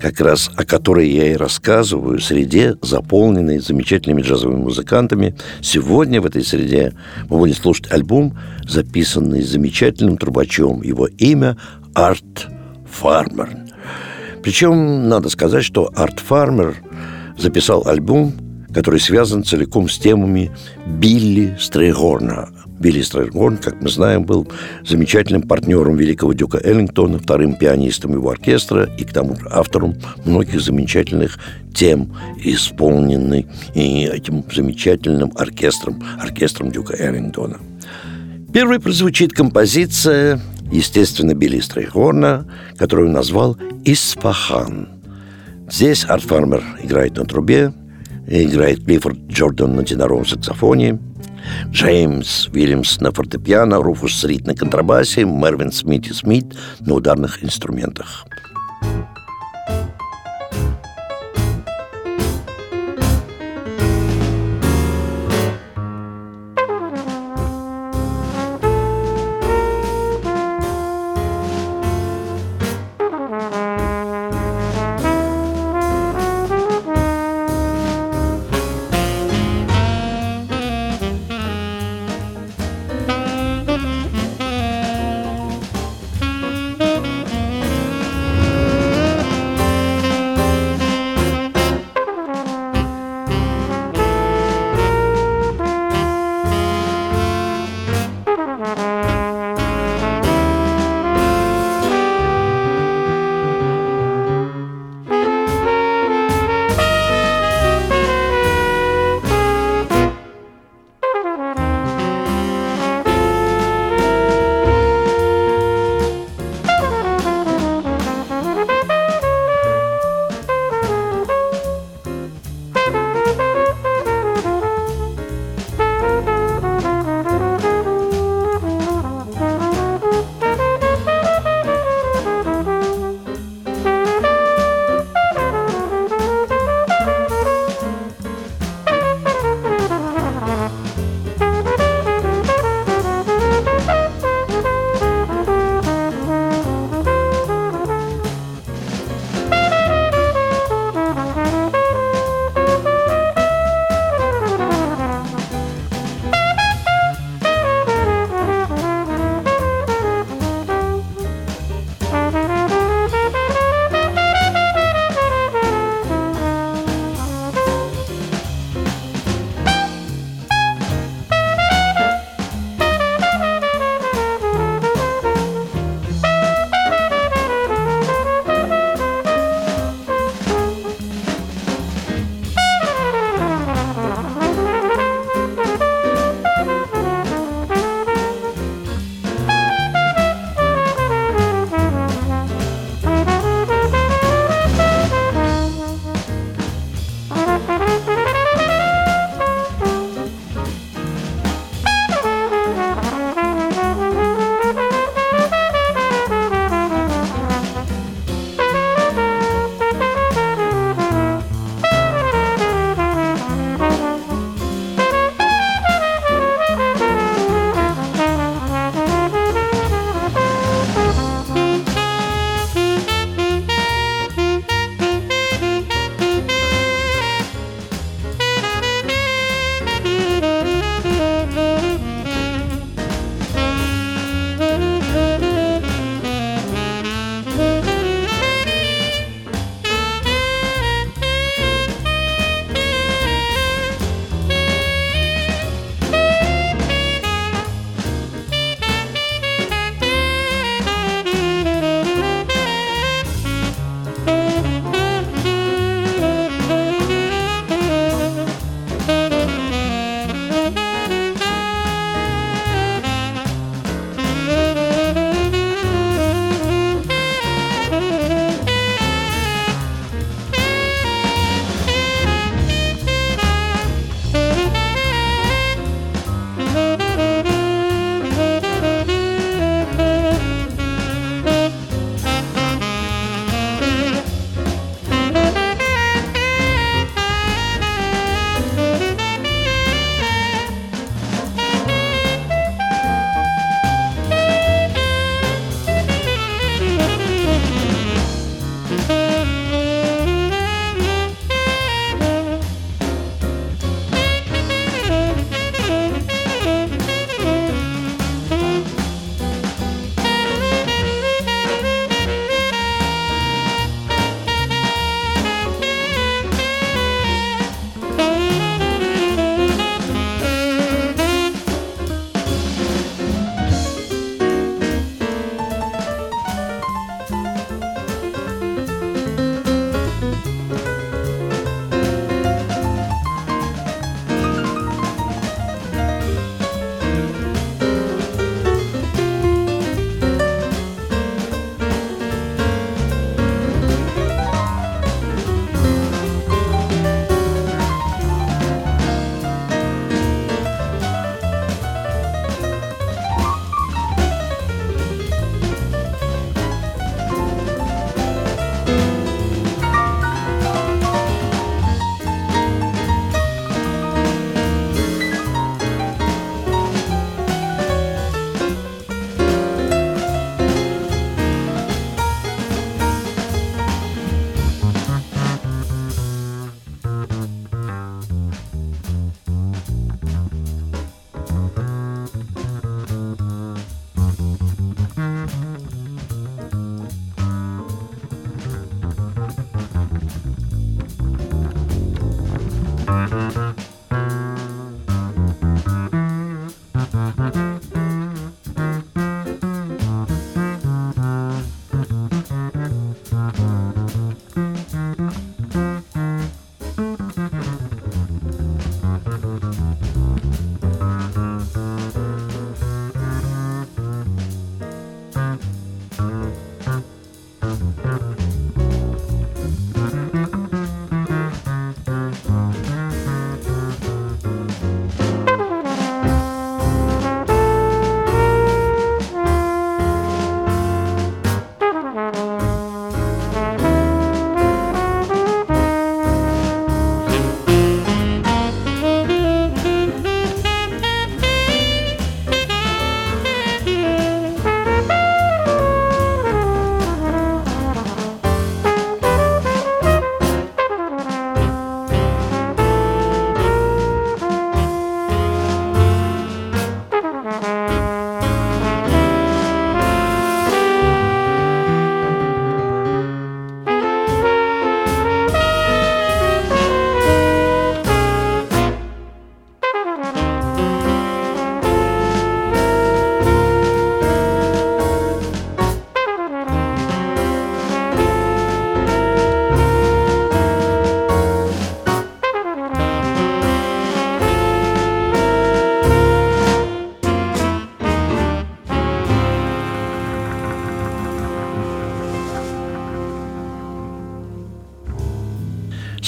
как раз о которой я и рассказываю, среде, заполненной замечательными джазовыми музыкантами. Сегодня в этой среде мы будем слушать альбом, записанный замечательным трубачом. Его имя Арт Фармер. Причем надо сказать, что Арт Фармер записал альбом, который связан целиком с темами Билли Стрейгорна, Билли Страйгорн, как мы знаем, был замечательным партнером великого Дюка Эллингтона, вторым пианистом его оркестра и к тому же автором многих замечательных тем, исполненных этим замечательным оркестром, оркестром Дюка Эллингтона. Первой прозвучит композиция, естественно, Билли Стрейгорна, которую он назвал «Исфахан». Здесь Арт Фармер играет на трубе, играет Клиффорд Джордан на теноровом саксофоне – Джеймс Вильямс на фортепиано, Руфус Рид на контрабасе, Мервин Смит и Смит на ударных инструментах.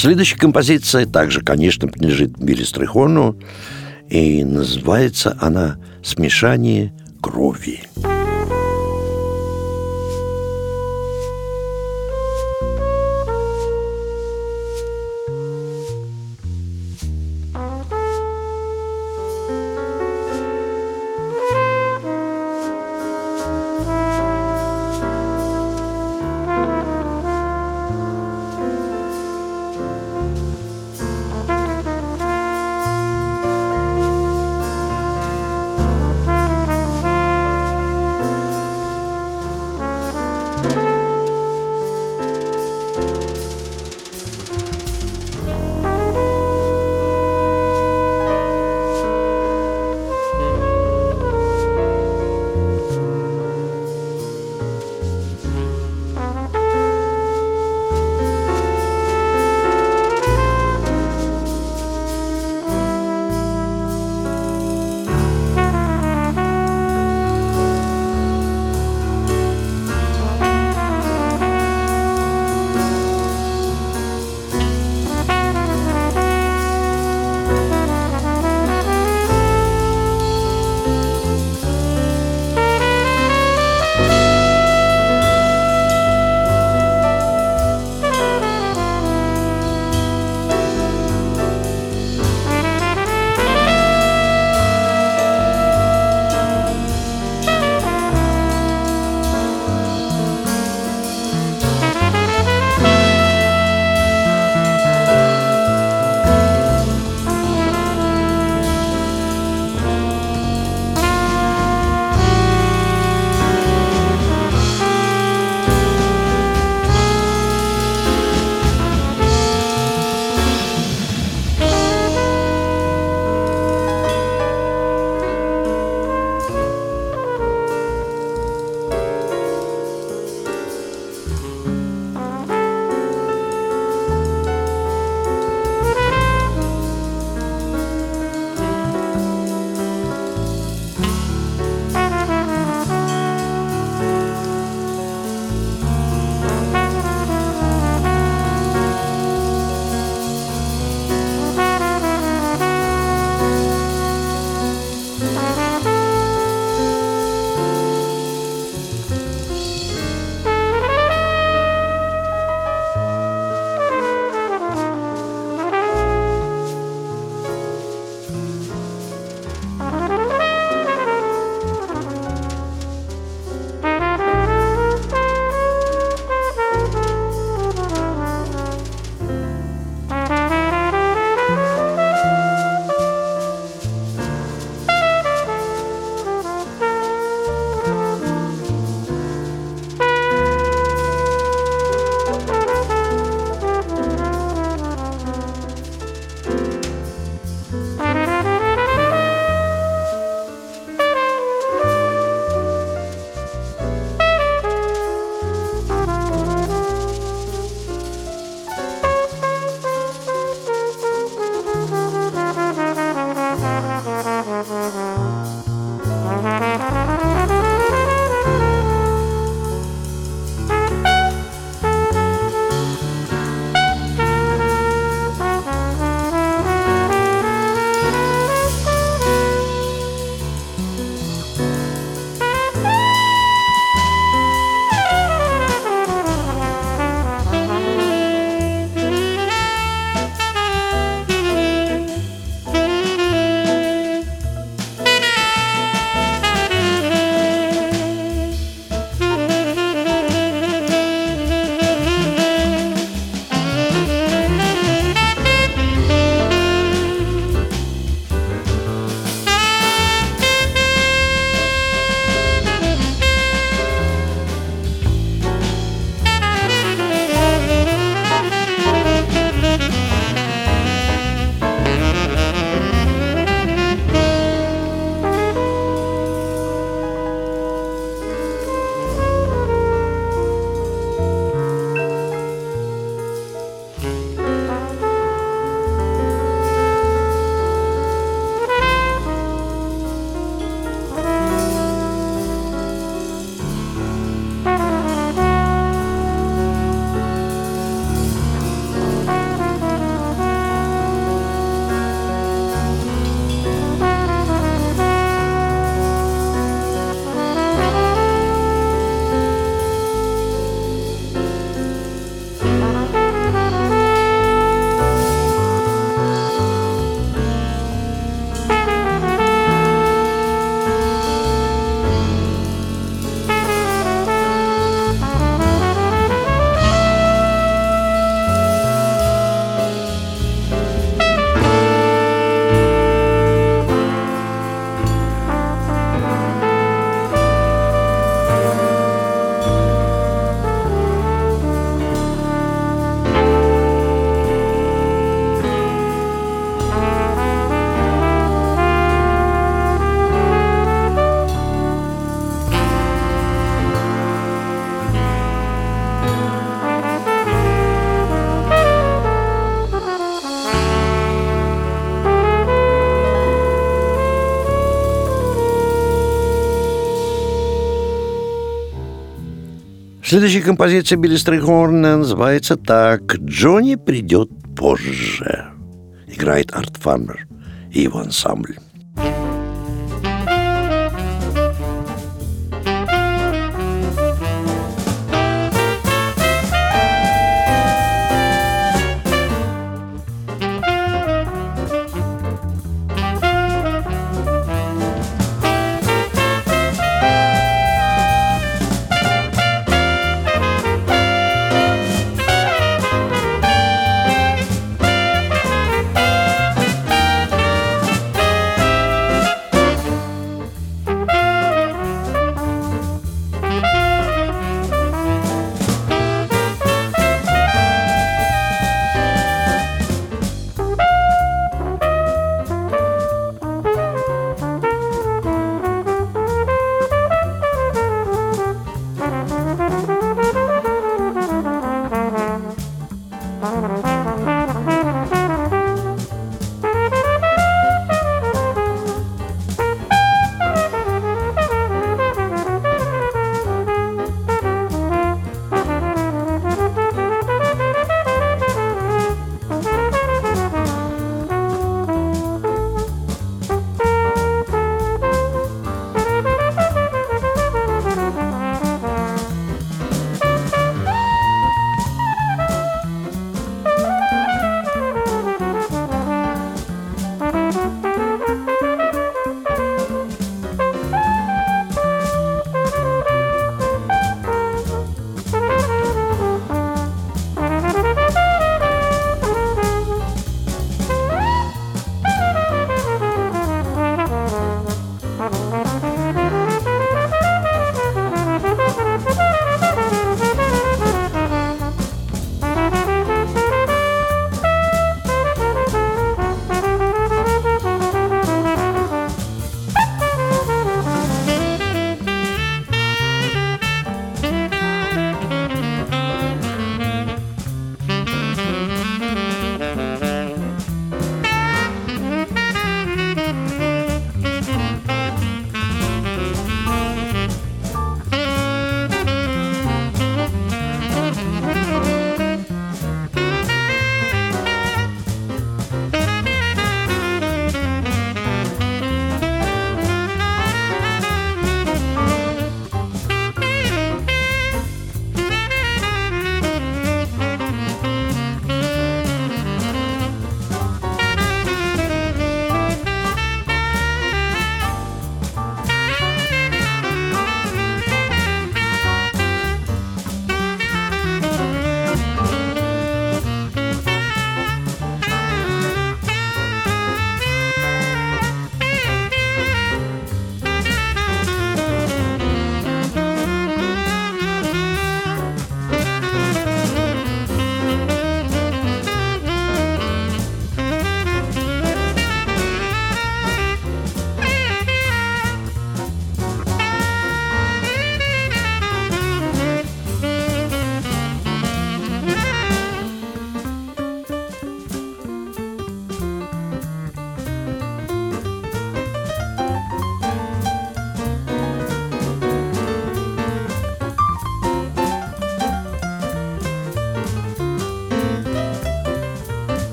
Следующая композиция также, конечно, принадлежит Билли Стрихону, и называется она «Смешание крови». Следующая композиция Билли Стрейхорна называется так «Джонни придет позже». Играет Арт Фармер и его ансамбль.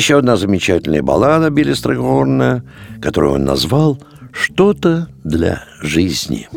Еще одна замечательная баллада Билли Строгорна, которую он назвал «Что-то для жизни».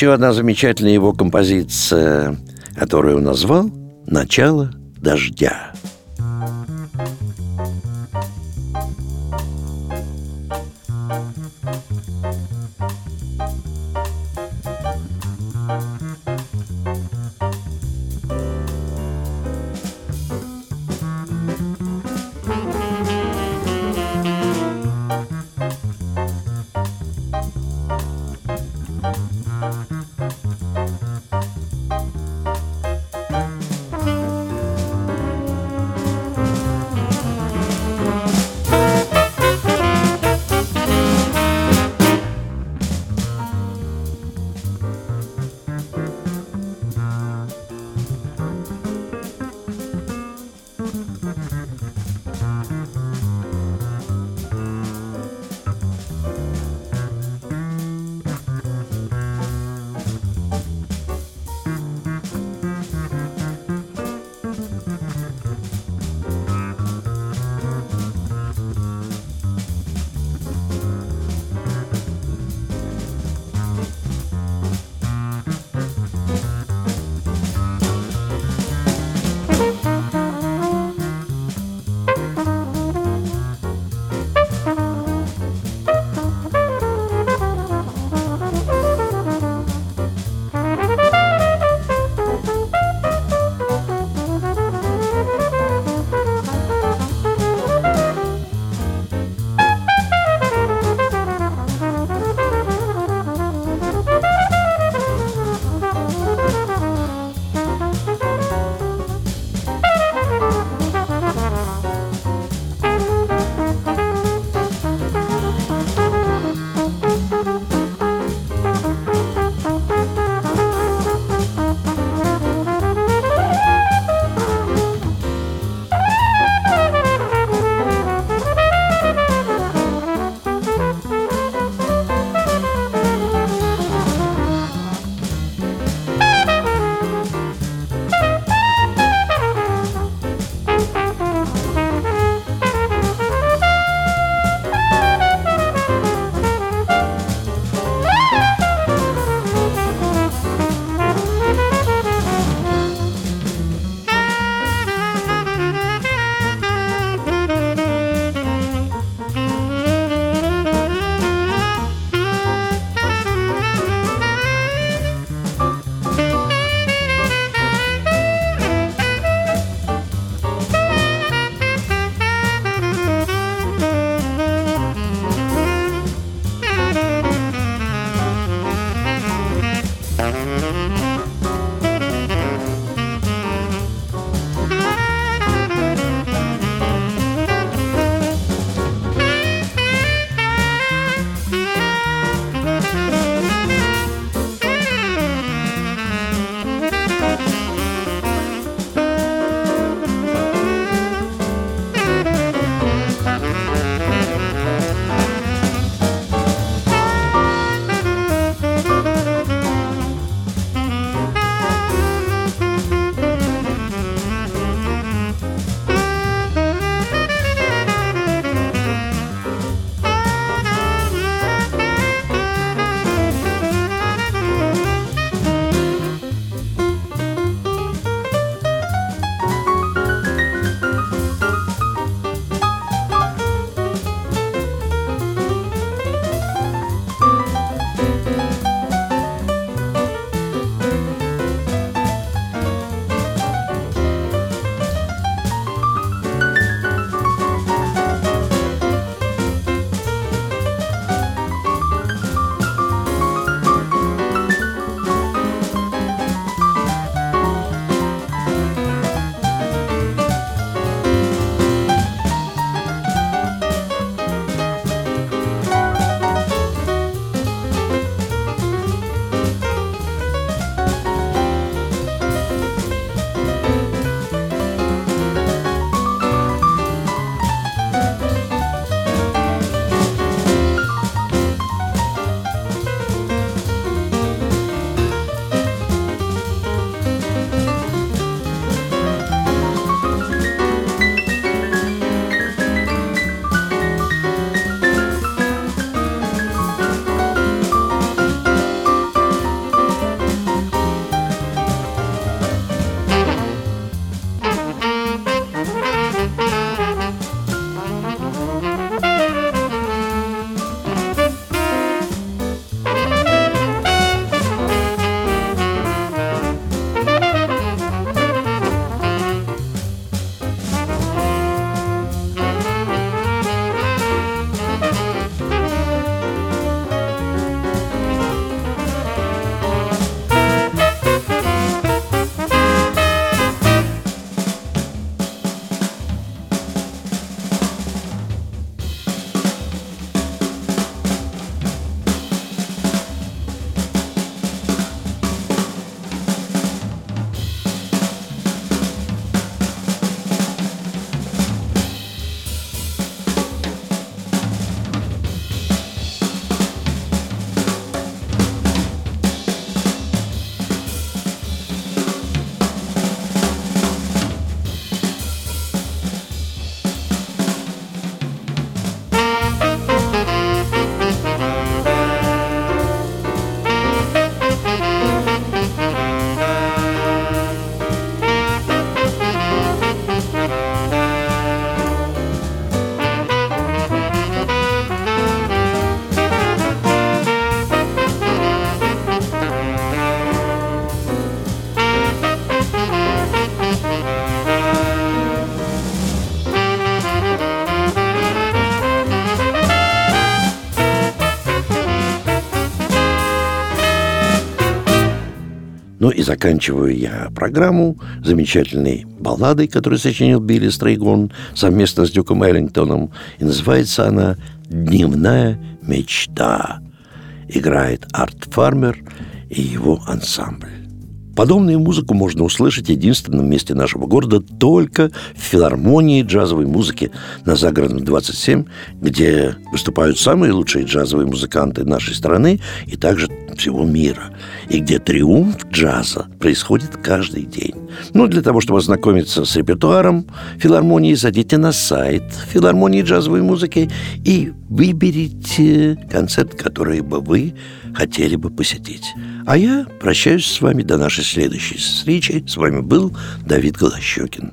Еще одна замечательная его композиция, которую он назвал «Начало дождя». И заканчиваю я программу замечательной балладой, которую сочинил Билли Стрейгон совместно с Дюком Эллингтоном. И называется она «Дневная мечта». Играет Арт Фармер и его ансамбль. Подобную музыку можно услышать в единственном месте нашего города только в филармонии джазовой музыки на Загородном 27, где выступают самые лучшие джазовые музыканты нашей страны и также всего мира, и где триумф джаза происходит каждый день. Ну, для того, чтобы ознакомиться с репертуаром филармонии, зайдите на сайт филармонии джазовой музыки и выберите концерт, который бы вы хотели бы посетить. А я прощаюсь с вами до нашей следующей встречи. С вами был Давид Голощекин.